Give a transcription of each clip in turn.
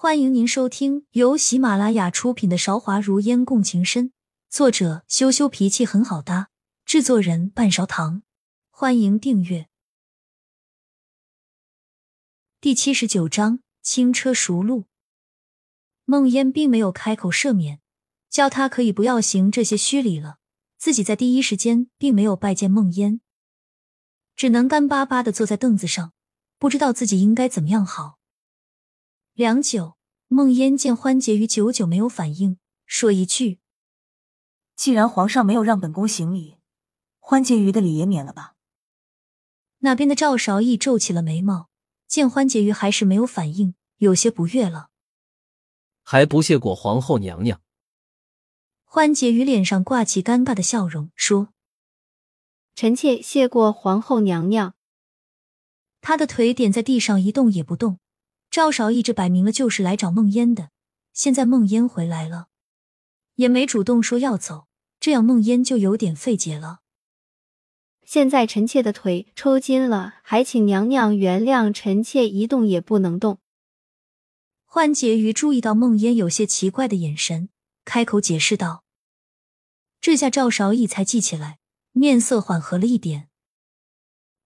欢迎您收听由喜马拉雅出品的《韶华如烟共情深》，作者羞羞脾气很好搭，制作人半勺糖。欢迎订阅。第七十九章：轻车熟路。梦烟并没有开口赦免，叫他可以不要行这些虚礼了。自己在第一时间并没有拜见梦烟，只能干巴巴的坐在凳子上，不知道自己应该怎么样好。良久，孟烟见欢结余久久没有反应，说一句：“既然皇上没有让本宫行礼，欢结余的礼也免了吧。”那边的赵韶义皱起了眉毛，见欢结余还是没有反应，有些不悦了。还不谢过皇后娘娘？欢结余脸上挂起尴尬的笑容，说：“臣妾谢过皇后娘娘。”他的腿点在地上一动也不动。赵少义这摆明了就是来找孟烟的，现在孟烟回来了，也没主动说要走，这样孟烟就有点费解了。现在臣妾的腿抽筋了，还请娘娘原谅臣妾一动也不能动。幻婕妤注意到孟烟有些奇怪的眼神，开口解释道：“这下赵少义才记起来，面色缓和了一点。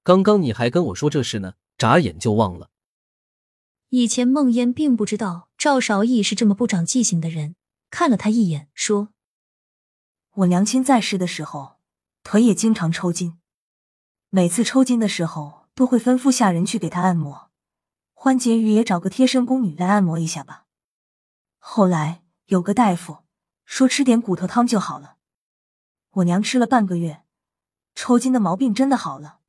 刚刚你还跟我说这事呢，眨眼就忘了。”以前孟烟并不知道赵少义是这么不长记性的人，看了他一眼，说：“我娘亲在世的时候，腿也经常抽筋，每次抽筋的时候都会吩咐下人去给她按摩。欢婕妤也找个贴身宫女来按摩一下吧。后来有个大夫说吃点骨头汤就好了，我娘吃了半个月，抽筋的毛病真的好了。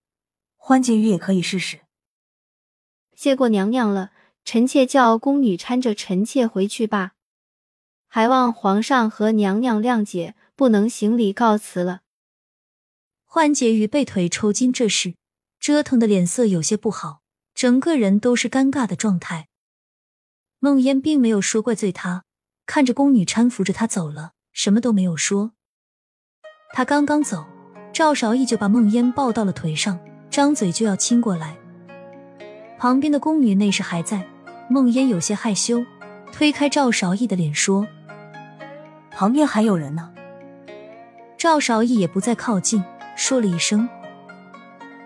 欢婕妤也可以试试。谢过娘娘了。”臣妾叫宫女搀着臣妾回去吧，还望皇上和娘娘谅解，不能行礼告辞了。欢结余被腿抽筋这事折腾的脸色有些不好，整个人都是尴尬的状态。梦烟并没有说怪罪他，看着宫女搀扶着他走了，什么都没有说。他刚刚走，赵韶义就把梦烟抱到了腿上，张嘴就要亲过来。旁边的宫女那时还在。梦烟有些害羞，推开赵韶义的脸说：“旁边还有人呢。”赵韶义也不再靠近，说了一声：“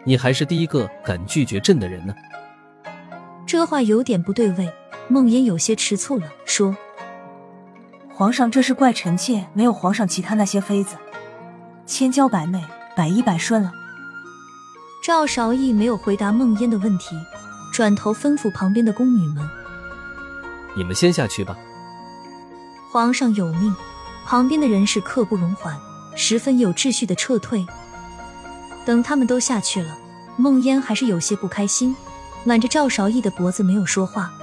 你还是第一个敢拒绝朕的人呢。”这话有点不对味，梦烟有些吃醋了，说：“皇上这是怪臣妾没有皇上其他那些妃子，千娇百媚，百依百顺了。”赵韶义没有回答梦烟的问题。转头吩咐旁边的宫女们：“你们先下去吧。”皇上有命，旁边的人是刻不容缓，十分有秩序的撤退。等他们都下去了，梦烟还是有些不开心，揽着赵韶义的脖子没有说话。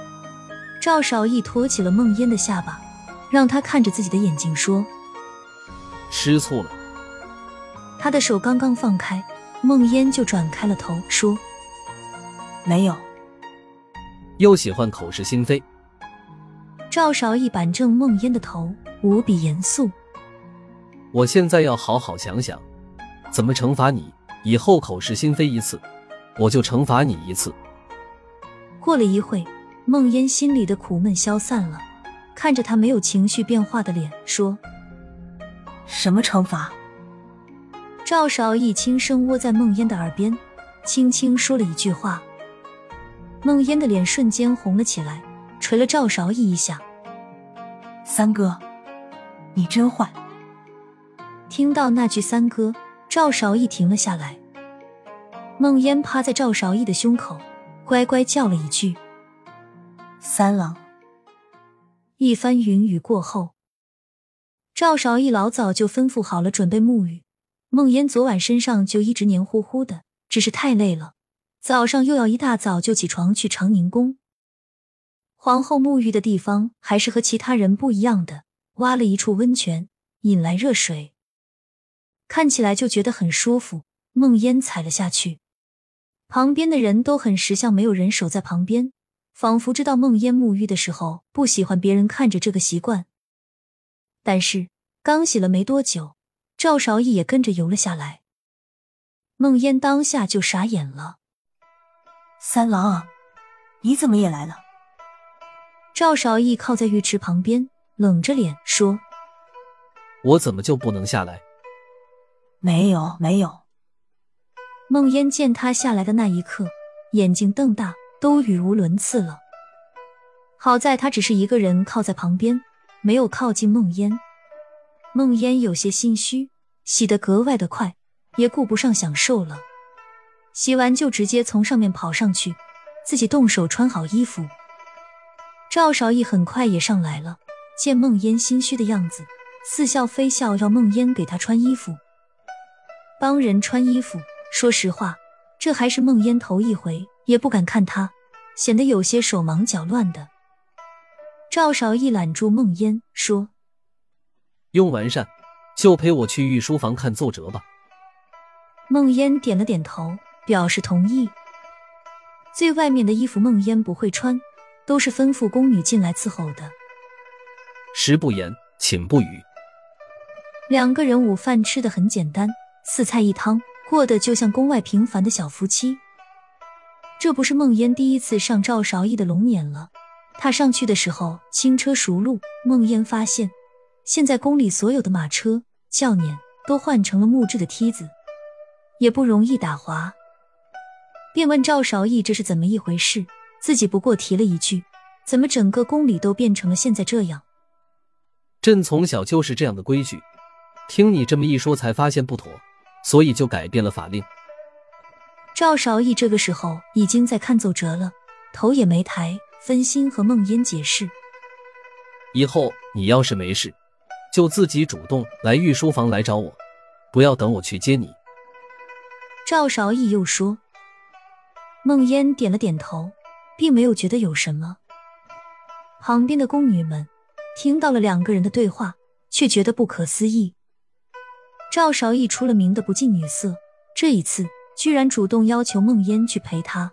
赵韶义托起了梦烟的下巴，让她看着自己的眼睛说：“吃醋了。”他的手刚刚放开，梦烟就转开了头说：“没有。”又喜欢口是心非。赵少义板正梦烟的头，无比严肃。我现在要好好想想，怎么惩罚你。以后口是心非一次，我就惩罚你一次。过了一会，梦烟心里的苦闷消散了，看着他没有情绪变化的脸，说：“什么惩罚？”赵少义轻声窝在梦烟的耳边，轻轻说了一句话。梦烟的脸瞬间红了起来，捶了赵韶义一下。三哥，你真坏！听到那句“三哥”，赵韶义停了下来。梦烟趴在赵韶义的胸口，乖乖叫了一句：“三郎。”一番云雨过后，赵韶义老早就吩咐好了准备沐浴。梦烟昨晚身上就一直黏糊糊的，只是太累了。早上又要一大早就起床去长宁宫。皇后沐浴的地方还是和其他人不一样的，挖了一处温泉，引来热水，看起来就觉得很舒服。梦烟踩了下去，旁边的人都很识相，没有人守在旁边，仿佛知道梦烟沐浴的时候不喜欢别人看着这个习惯。但是刚洗了没多久，赵韶义也跟着游了下来，梦烟当下就傻眼了。三郎，你怎么也来了？赵少义靠在浴池旁边，冷着脸说：“我怎么就不能下来？”没有，没有。梦烟见他下来的那一刻，眼睛瞪大，都语无伦次了。好在他只是一个人靠在旁边，没有靠近梦烟。梦烟有些心虚，洗得格外的快，也顾不上享受了。洗完就直接从上面跑上去，自己动手穿好衣服。赵少义很快也上来了，见孟烟心虚的样子，似笑非笑，要孟烟给他穿衣服。帮人穿衣服，说实话，这还是孟烟头一回，也不敢看他，显得有些手忙脚乱的。赵少义揽住孟烟说：“用完善，就陪我去御书房看奏折吧。”孟烟点了点头。表示同意。最外面的衣服，梦烟不会穿，都是吩咐宫女进来伺候的。食不言，寝不语。两个人午饭吃的很简单，四菜一汤，过得就像宫外平凡的小夫妻。这不是梦烟第一次上赵韶义的龙辇了。他上去的时候轻车熟路，梦烟发现现在宫里所有的马车、轿辇都换成了木质的梯子，也不容易打滑。便问赵韶义这是怎么一回事，自己不过提了一句：“怎么整个宫里都变成了现在这样？”朕从小就是这样的规矩，听你这么一说，才发现不妥，所以就改变了法令。赵韶义这个时候已经在看奏折了，头也没抬，分心和梦烟解释：“以后你要是没事，就自己主动来御书房来找我，不要等我去接你。”赵韶义又说。孟烟点了点头，并没有觉得有什么。旁边的宫女们听到了两个人的对话，却觉得不可思议。赵少义出了名的不近女色，这一次居然主动要求孟烟去陪他。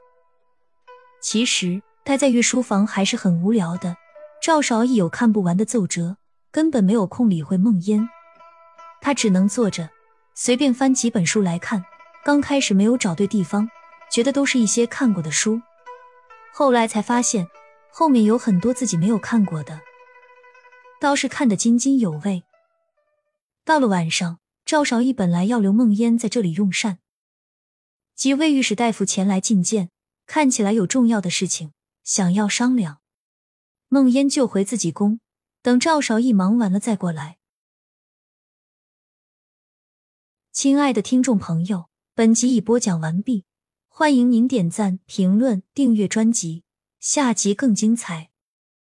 其实待在御书房还是很无聊的。赵少义有看不完的奏折，根本没有空理会孟烟，他只能坐着随便翻几本书来看。刚开始没有找对地方。觉得都是一些看过的书，后来才发现后面有很多自己没有看过的，倒是看得津津有味。到了晚上，赵少义本来要留梦烟在这里用膳，几位御史大夫前来觐见，看起来有重要的事情想要商量。梦烟就回自己宫，等赵少义忙完了再过来。亲爱的听众朋友，本集已播讲完毕。欢迎您点赞、评论、订阅专辑，下集更精彩。